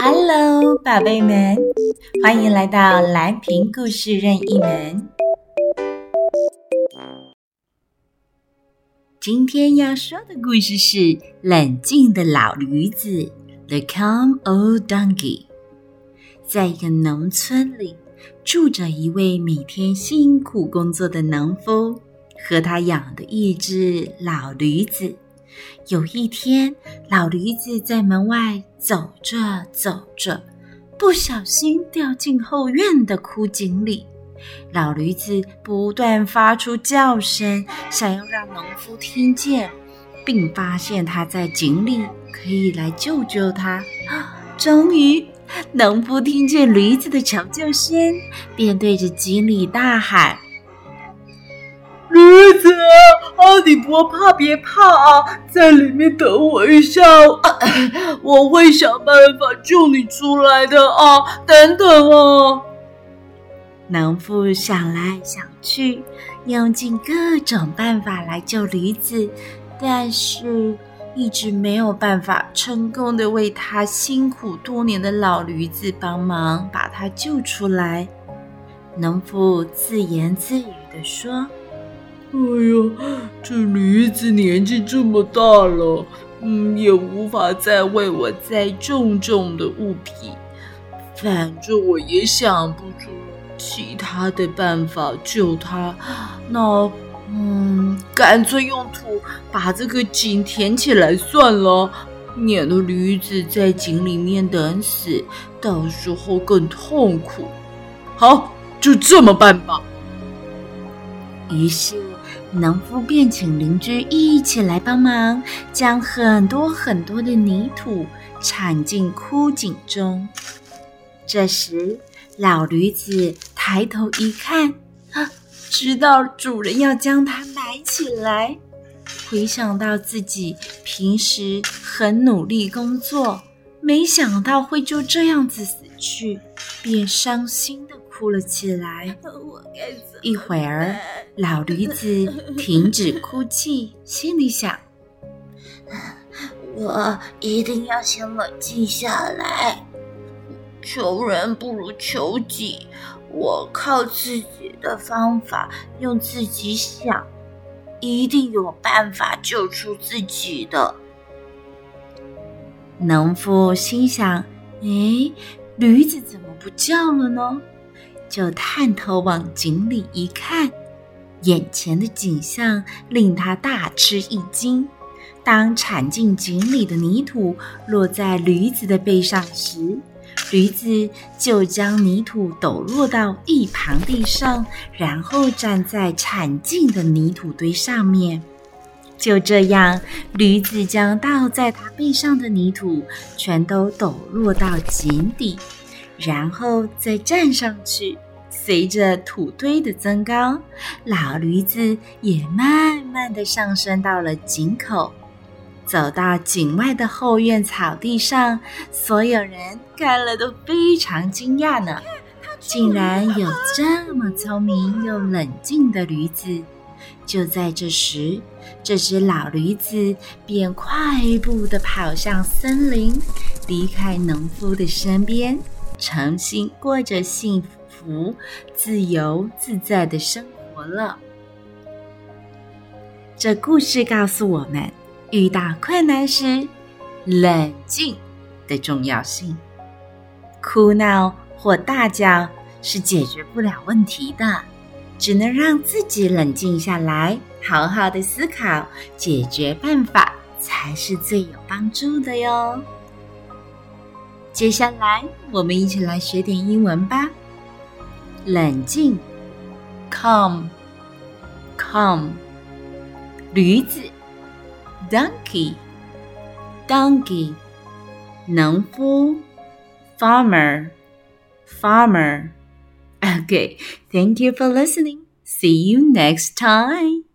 Hello，宝贝们，欢迎来到蓝瓶故事任意门。今天要说的故事是《冷静的老驴子》（The Calm Old Donkey）。在一个农村里，住着一位每天辛苦工作的农夫和他养的一只老驴子。有一天，老驴子在门外走着走着，不小心掉进后院的枯井里。老驴子不断发出叫声，想要让农夫听见，并发现他在井里，可以来救救他。终于，农夫听见驴子的求救声，便对着井里大喊。驴子啊，你不怕别怕啊，在里面等我一下，啊，我会想办法救你出来的啊！等等啊！农夫想来想去，用尽各种办法来救驴子，但是一直没有办法成功的为他辛苦多年的老驴子帮忙，把他救出来。农夫自言自语地说。哎呦，这驴子年纪这么大了，嗯，也无法再为我载重重的物品。反正我也想不出其他的办法救它，那，嗯，干脆用土把这个井填起来算了，免得驴子在井里面等死，到时候更痛苦。好，就这么办吧。于是。农夫便请邻居一起来帮忙，将很多很多的泥土铲进枯井中。这时，老驴子抬头一看，啊，知道主人要将它埋起来。回想到自己平时很努力工作，没想到会就这样子死去，便伤心的哭了起来。一会儿，老驴子 停止哭泣，心里想：“我一定要先冷静下来。求人不如求己，我靠自己的方法，用自己想，一定有办法救出自己的。”农夫心想：“哎，驴子怎么不叫了呢？”就探头往井里一看，眼前的景象令他大吃一惊。当铲进井里的泥土落在驴子的背上时，驴子就将泥土抖落到一旁地上，然后站在铲进的泥土堆上面。就这样，驴子将倒在他背上的泥土全都抖落到井底。然后再站上去，随着土堆的增高，老驴子也慢慢的上升到了井口。走到井外的后院草地上，所有人看了都非常惊讶呢，竟然有这么聪明又冷静的驴子。就在这时，这只老驴子便快步的跑向森林，离开农夫的身边。重新过着幸福福、自由自在的生活了。这故事告诉我们，遇到困难时，冷静的重要性。哭闹或大叫是解决不了问题的，只能让自己冷静下来，好好的思考解决办法，才是最有帮助的哟。接下来，我们一起来学点英文吧。冷静，calm，calm。驴子，donkey，donkey。农夫，farmer，farmer。Okay, thank you for listening. See you next time.